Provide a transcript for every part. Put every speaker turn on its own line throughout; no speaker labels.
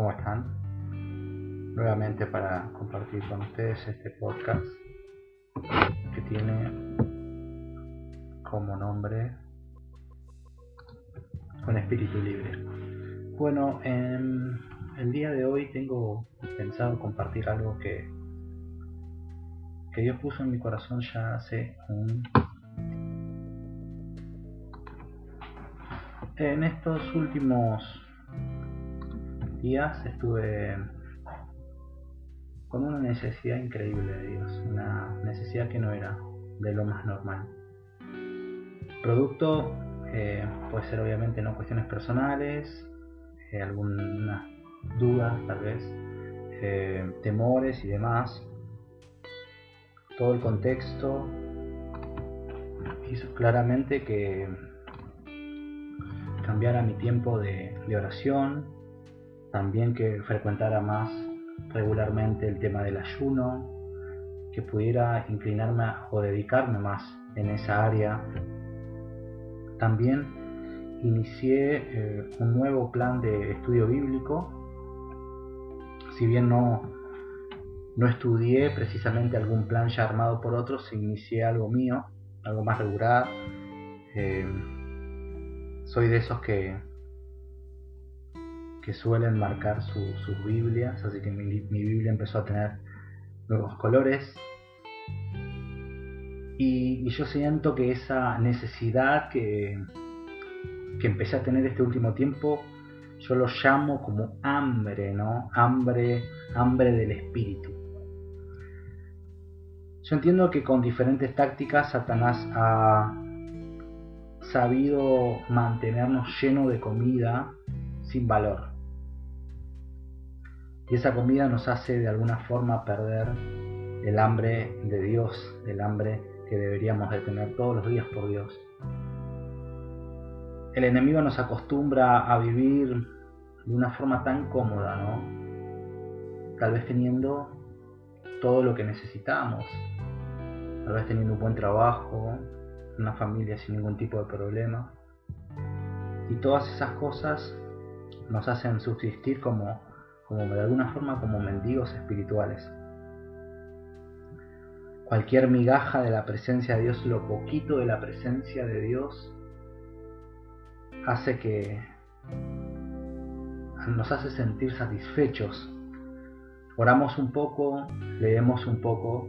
¿Cómo están? Nuevamente para compartir con ustedes este podcast que tiene como nombre Un espíritu libre. Bueno, en el día de hoy tengo pensado compartir algo que, que Dios puso en mi corazón ya hace un En estos últimos días estuve con una necesidad increíble de Dios, una necesidad que no era de lo más normal. Producto eh, puede ser obviamente no cuestiones personales, eh, algunas dudas tal vez, eh, temores y demás. Todo el contexto hizo claramente que cambiara mi tiempo de, oración, también que frecuentara más regularmente el tema del ayuno, que pudiera inclinarme o dedicarme más en esa área. También inicié eh, un nuevo plan de estudio bíblico, si bien no, no estudié precisamente algún plan ya armado por otros, inicié algo mío, algo más regular. Eh, soy de esos que, suelen marcar sus Biblias, así que mi, Biblia empezó a tener nuevos colores. Y, yo siento que esa necesidad que, que empecé a tener este último tiempo, yo lo llamo como hambre, ¿no? Hambre, hambre del espíritu. Yo entiendo que con diferentes tácticas Satanás ha sabido mantenernos llenos de comida sin valor. Y esa comida nos hace de alguna forma perder el hambre de Dios, el hambre que deberíamos de tener todos los días por Dios. El enemigo nos acostumbra a vivir de una forma tan cómoda, ¿no? Tal vez teniendo todo lo que necesitamos, tal vez teniendo un buen trabajo, una familia sin ningún tipo de problema. Y todas esas cosas nos hacen subsistir como, como de alguna forma como mendigos espirituales. Cualquier migaja de la presencia de Dios, lo poquito de la presencia de Dios, hace que nos hace sentir satisfechos. Oramos un poco, leemos un poco,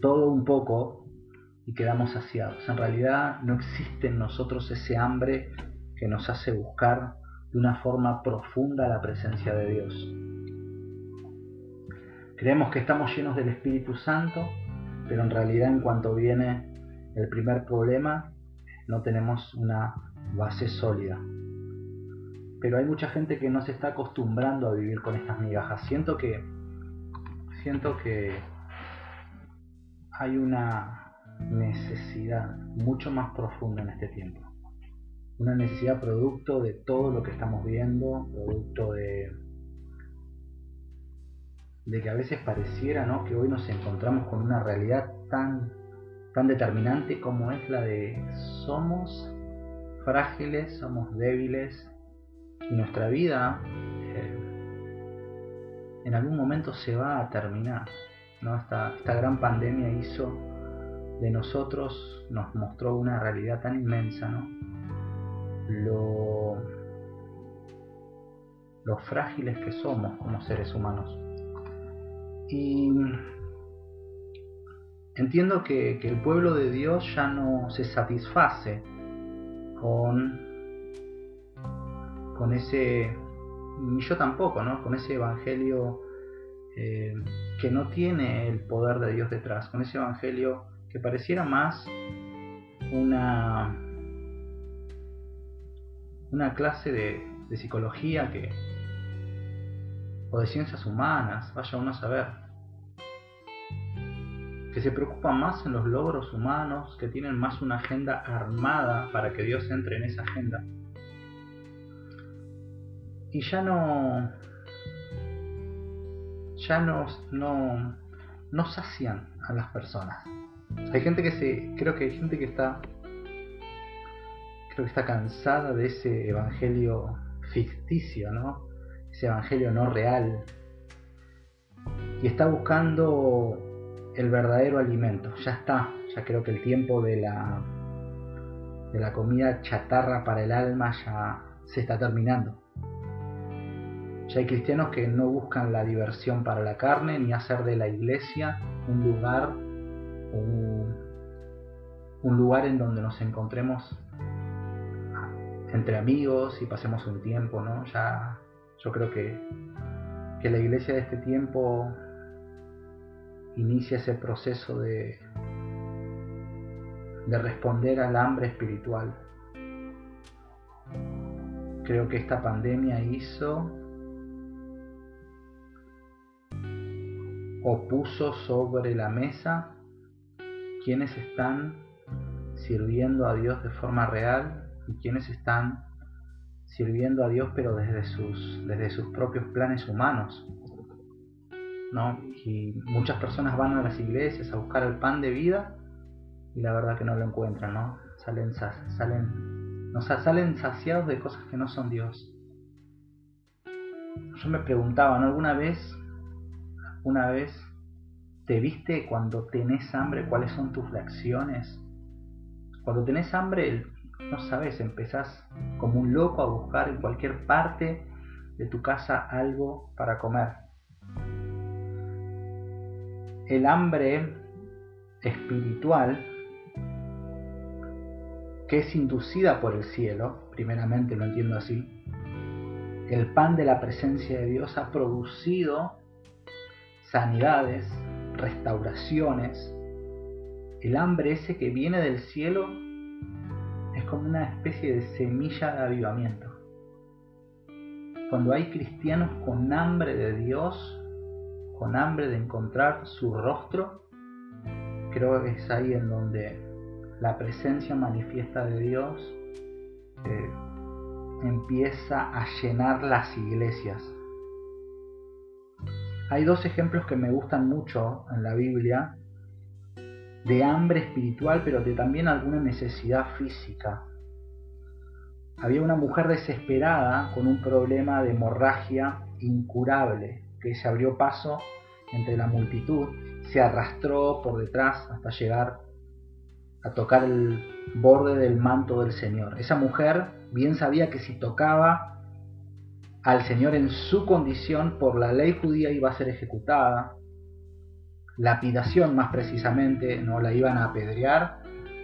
todo un poco, y quedamos saciados. En realidad no existe en nosotros ese hambre que nos hace buscar de una forma profunda la presencia de Dios. Creemos que estamos llenos del Espíritu Santo, pero en realidad en cuanto viene el primer problema, no tenemos una base sólida. Pero hay mucha gente que no se está acostumbrando a vivir con estas migajas. Siento que siento que hay una necesidad mucho más profunda en este tiempo. Una necesidad producto de todo lo que estamos viendo, producto de, de que a veces pareciera ¿no? que hoy nos encontramos con una realidad tan, tan determinante como es la de somos frágiles, somos débiles y nuestra vida eh, en algún momento se va a terminar. ¿no? Esta, esta gran pandemia hizo de nosotros nos mostró una realidad tan inmensa, ¿no? Lo, frágiles que somos como seres humanos. Y entiendo que, el pueblo de Dios ya no se satisface con, con ese, ni yo tampoco, ¿no? Con ese evangelio eh, que no tiene el poder de Dios detrás, con ese evangelio que pareciera más una, una clase de, de psicología que, o de ciencias humanas, vaya uno a saber, que se preocupa más en los logros humanos, que tienen más una agenda armada para que Dios entre en esa agenda. Y ya no, ya no, no, no sacian a las personas. Hay gente que se. Creo que hay gente que está. Creo que está cansada de ese evangelio ficticio, ¿no? ese evangelio no real, y está buscando el verdadero alimento. Ya está, ya creo que el tiempo de la, de la comida chatarra para el alma ya se está terminando. Ya hay cristianos que no buscan la diversión para la carne ni hacer de la iglesia un lugar, un, un lugar en donde nos encontremos entre amigos y pasemos un tiempo, ¿no? Ya yo creo que, que la iglesia de este tiempo inicia ese proceso de, de responder al hambre espiritual. Creo que esta pandemia hizo o puso sobre la mesa quienes están sirviendo a Dios de forma real y quienes están sirviendo a Dios pero desde sus, desde sus propios planes humanos. ¿no? Y muchas personas van a las iglesias a buscar el pan de vida y la verdad que no lo encuentran, ¿no? Salen, salen, salen saciados de cosas que no son Dios. Yo me preguntaba, ¿no? ¿Alguna vez, una vez, te viste cuando tenés hambre cuáles son tus reacciones? Cuando tenés hambre, no sabes, empezás como un loco a buscar en cualquier parte de tu casa algo para comer. El hambre espiritual que es inducida por el cielo, primeramente lo entiendo así, el pan de la presencia de Dios ha producido sanidades, restauraciones. El hambre ese que viene del cielo como una especie de semilla de avivamiento. Cuando hay cristianos con hambre de Dios, con hambre de encontrar su rostro, creo que es ahí en donde la presencia manifiesta de Dios eh, empieza a llenar las iglesias. Hay dos ejemplos que me gustan mucho en la Biblia de hambre espiritual, pero de también alguna necesidad física. Había una mujer desesperada con un problema de hemorragia incurable que se abrió paso entre la multitud, se arrastró por detrás hasta llegar a tocar el borde del manto del Señor. Esa mujer bien sabía que si tocaba al Señor en su condición por la ley judía iba a ser ejecutada. Lapidación más precisamente, no la iban a apedrear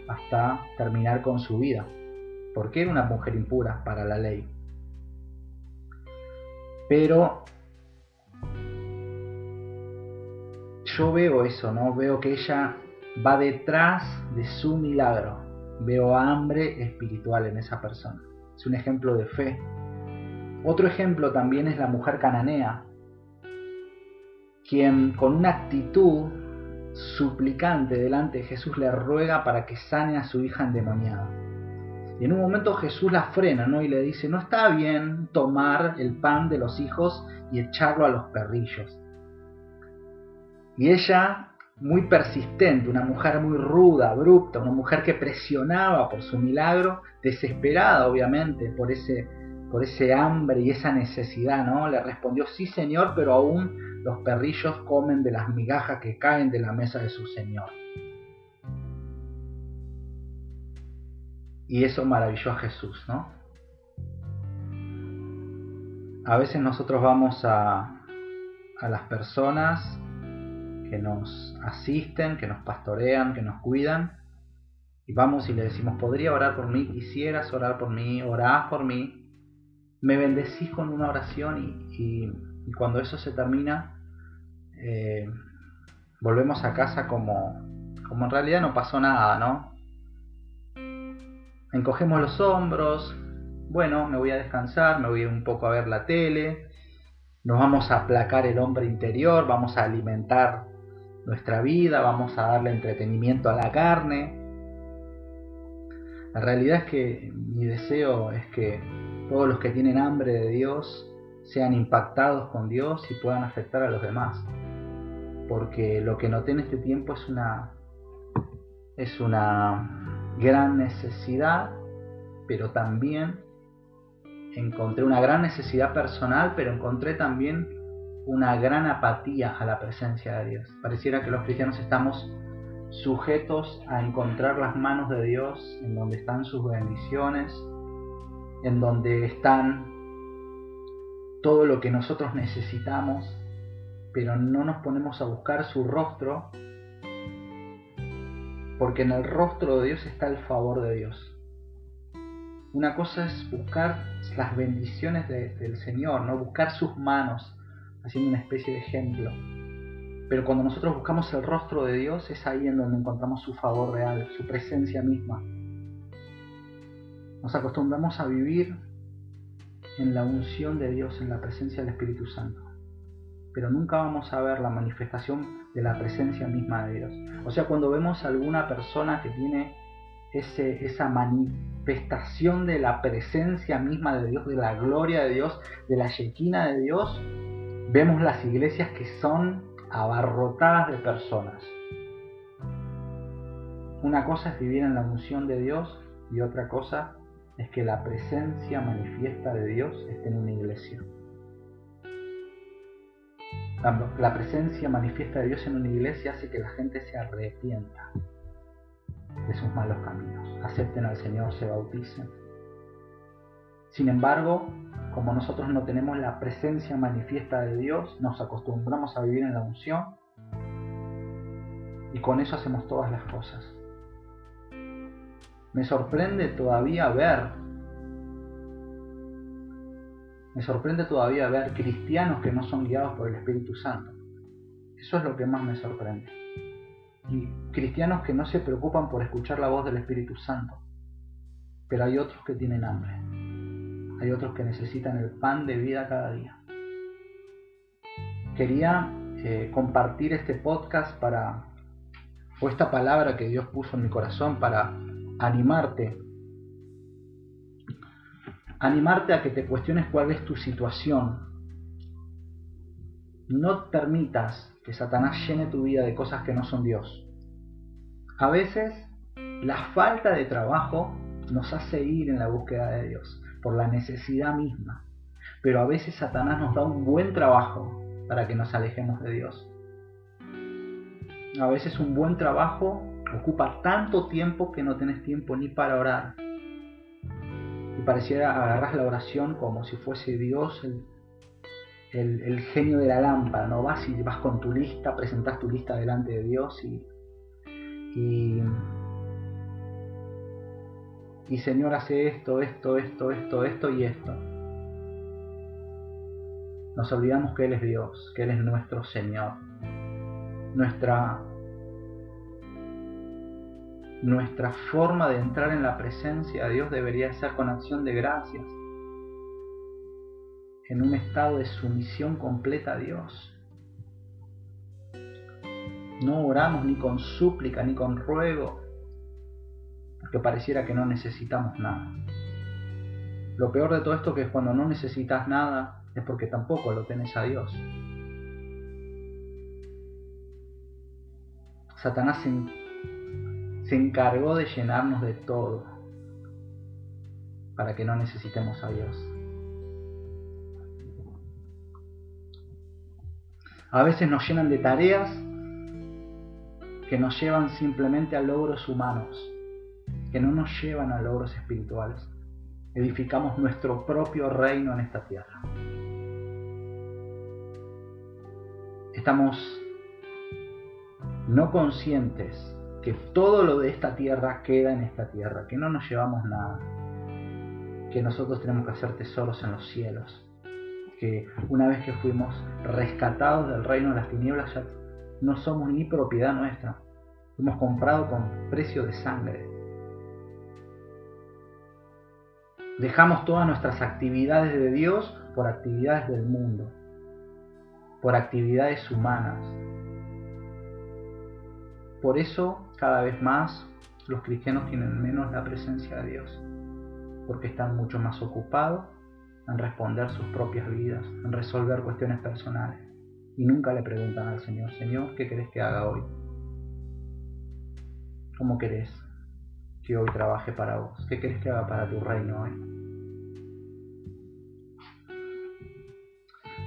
hasta terminar con su vida, porque era una mujer impura para la ley. Pero yo veo eso, ¿no? Veo que ella va detrás de su milagro. Veo hambre espiritual en esa persona. Es un ejemplo de fe. Otro ejemplo también es la mujer cananea, quien con una actitud suplicante delante de Jesús le ruega para que sane a su hija endemoniada. Y en un momento Jesús la frena ¿no? y le dice, no está bien tomar el pan de los hijos y echarlo a los perrillos. Y ella muy persistente, una mujer muy ruda, abrupta, una mujer que presionaba por su milagro, desesperada obviamente por ese, por ese hambre y esa necesidad, ¿no? Le respondió, sí señor, pero aún los perrillos comen de las migajas que caen de la mesa de su señor. Y eso maravilló a Jesús, ¿no? A veces nosotros vamos a, a las personas que nos asisten, que nos pastorean, que nos cuidan. Y vamos y le decimos, podría orar por mí, quisieras orar por mí, orás por mí. Me bendecís con una oración y, cuando eso se termina, eh, volvemos a casa como, como en realidad no pasó nada, ¿no? Encogemos los hombros, bueno, me voy a descansar, me voy un poco a ver la tele, nos vamos a aplacar el hombre interior, vamos a alimentar nuestra vida, vamos a darle entretenimiento a la carne. La realidad es que mi deseo es que todos los que tienen hambre de Dios sean impactados con Dios y puedan afectar a los demás. Porque lo que noté en este tiempo es una, es una gran necesidad, pero también encontré una gran necesidad personal, pero encontré también una gran apatía a la presencia de Dios. Pareciera que los cristianos estamos sujetos a encontrar las manos de Dios en donde están sus bendiciones, en donde están todo lo que nosotros necesitamos, pero no nos ponemos a buscar su rostro, porque en el rostro de Dios está el favor de Dios. Una cosa es buscar las bendiciones del Señor, no buscar sus manos, haciendo una especie de ejemplo. Pero cuando nosotros buscamos el rostro de Dios es ahí en donde encontramos su favor real, su presencia misma. Nos acostumbramos a vivir en la unción de Dios, en la presencia del Espíritu Santo. Pero nunca vamos a ver la manifestación de la presencia misma de Dios. O sea, cuando vemos a alguna persona que tiene esa manifestación de la presencia misma de Dios, de la gloria de Dios, de la shequina de Dios, vemos las iglesias que son abarrotadas de personas. Una cosa es vivir en la unción de Dios y otra cosa es que la presencia manifiesta de Dios esté en una iglesia. La, presencia manifiesta de Dios en una iglesia hace que la gente se arrepienta de sus malos caminos, acepten al Señor, se bauticen. Sin embargo, como nosotros no tenemos la presencia manifiesta de Dios, nos acostumbramos a vivir en la unción y con eso hacemos todas las cosas. Me sorprende todavía ver, me sorprende todavía ver cristianos que no son guiados por el Espíritu Santo. Eso es lo que más me sorprende. Y cristianos que no se preocupan por escuchar la voz del Espíritu Santo. Pero hay otros que tienen hambre hay otros que necesitan el pan de vida cada día. Quería eh, compartir este podcast para, o esta palabra que Dios puso en mi corazón para animarte. Animarte a que te cuestiones cuál es tu situación. No permitas que Satanás llene tu vida de cosas que no son Dios. A veces la falta de trabajo nos hace ir en la búsqueda de Dios por la necesidad misma. Pero a veces Satanás nos da un buen trabajo para que nos alejemos de Dios. A veces un buen trabajo ocupa tanto tiempo que no tenés tiempo ni para orar. Y pareciera agarrar la oración como si fuese Dios el, el, genio de la lámpara. No vas y vas con tu lista, presentas tu lista delante de Dios y, y y Señor hace esto, esto, esto, esto, esto y esto. Nos olvidamos que Él es Dios, que Él es nuestro Señor. Nuestra, nuestra forma de entrar en la presencia de Dios debería ser con acción de gracias, en un estado de sumisión completa a Dios. No oramos ni con súplica, ni con ruego, que pareciera que no necesitamos nada. Lo peor de todo esto que cuando no necesitas nada es porque tampoco lo tenés a Dios. Satanás se, encargó de llenarnos de todo para que no necesitemos a Dios. A veces nos llenan de tareas que nos llevan simplemente a logros humanos que no nos llevan a logros espirituales. Edificamos nuestro propio reino en esta tierra. Estamos no conscientes que todo lo de esta tierra queda en esta tierra, que no nos llevamos nada, que nosotros tenemos que hacer tesoros en los cielos, que una vez que fuimos rescatados del reino de las tinieblas ya no somos ni propiedad nuestra, fuimos comprados con precio de sangre. Dejamos todas nuestras actividades de Dios por actividades del mundo, por actividades humanas. Por eso, cada vez más, los cristianos tienen menos la presencia de Dios, porque están mucho más ocupados en responder sus propias vidas, en resolver cuestiones personales, y nunca le preguntan al Señor, Señor, ¿qué querés que haga hoy? ¿Cómo querés que hoy trabaje para vos? ¿Qué querés que haga para tu reino hoy?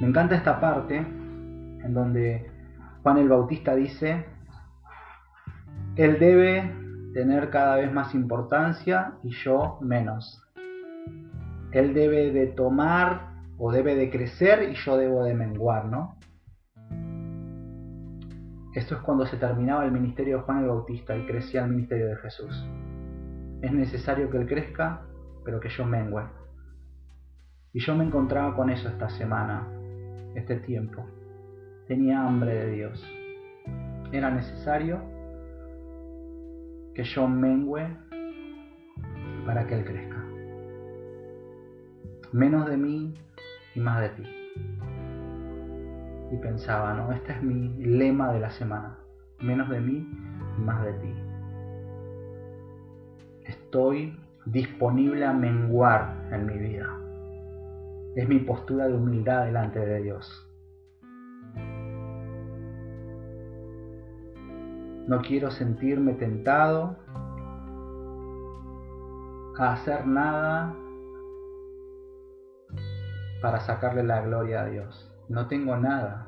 Me encanta esta parte en donde Juan el Bautista dice, Él debe tener cada vez más importancia y yo menos. Él debe de tomar o debe de crecer y yo debo de menguar, ¿no? Esto es cuando se terminaba el ministerio de Juan el Bautista y crecía el ministerio de Jesús. Es necesario que Él crezca, pero que yo mengue. Y yo me encontraba con eso esta semana, este tiempo. Tenía hambre de Dios. Era necesario que yo mengue para que Él crezca. Menos de mí y más de ti y pensaba, ¿no? Este es mi lema de la semana. Menos de mí y más de ti. Estoy disponible a menguar en mi vida. Es mi postura de humildad delante de Dios. No quiero sentirme tentado a hacer nada para sacarle la gloria a Dios no tengo nada.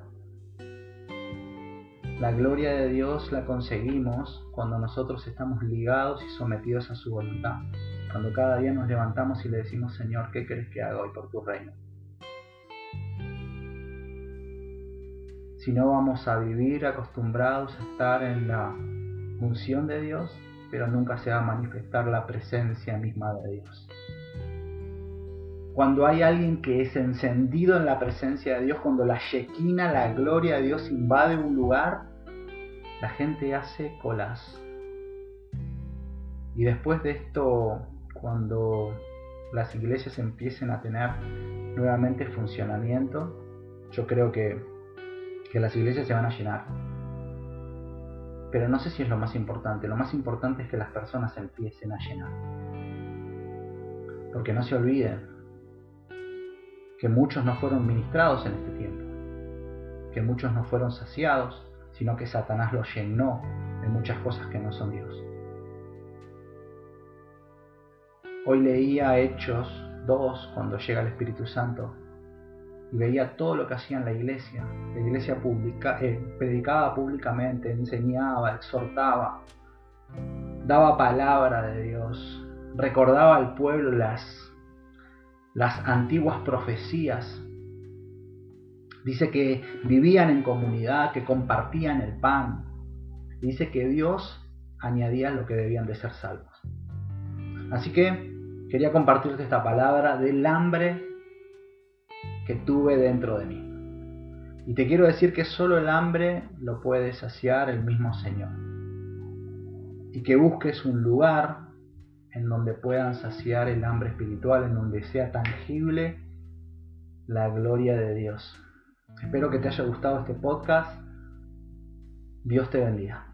La gloria de Dios la conseguimos cuando nosotros estamos ligados y sometidos a su voluntad. Cuando cada día nos levantamos y le decimos, Señor, ¿qué querés que haga hoy por tu reino? Si no vamos a vivir acostumbrados a estar en la función de Dios, pero nunca se va a manifestar la presencia misma de Dios. Cuando hay alguien que es encendido en la presencia de Dios, cuando la Shekinah, la gloria de Dios invade un lugar, la gente hace colas. Y después de esto, cuando las iglesias empiecen a tener nuevamente funcionamiento, yo creo que, que las iglesias se van a llenar. Pero no sé si es lo más importante. Lo más importante es que las personas empiecen a llenar. Porque no se olviden, que muchos no fueron ministrados en este tiempo, que muchos no fueron saciados, sino que Satanás los llenó de muchas cosas que no son Dios. Hoy leía Hechos 2 cuando llega el Espíritu Santo y veía todo lo que hacía en la iglesia. La iglesia publica, eh, predicaba públicamente, enseñaba, exhortaba, daba palabra de Dios, recordaba al pueblo las las antiguas profecías. Dice que vivían en comunidad, que compartían el pan. Dice que Dios añadía lo que debían de ser salvos. Así que quería compartirte esta palabra del hambre que tuve dentro de mí. Y te quiero decir que solo el hambre lo puede saciar el mismo Señor. Y que busques un lugar en donde puedan saciar el hambre espiritual, en donde sea tangible la gloria de Dios. Espero que te haya gustado este podcast. Dios te bendiga.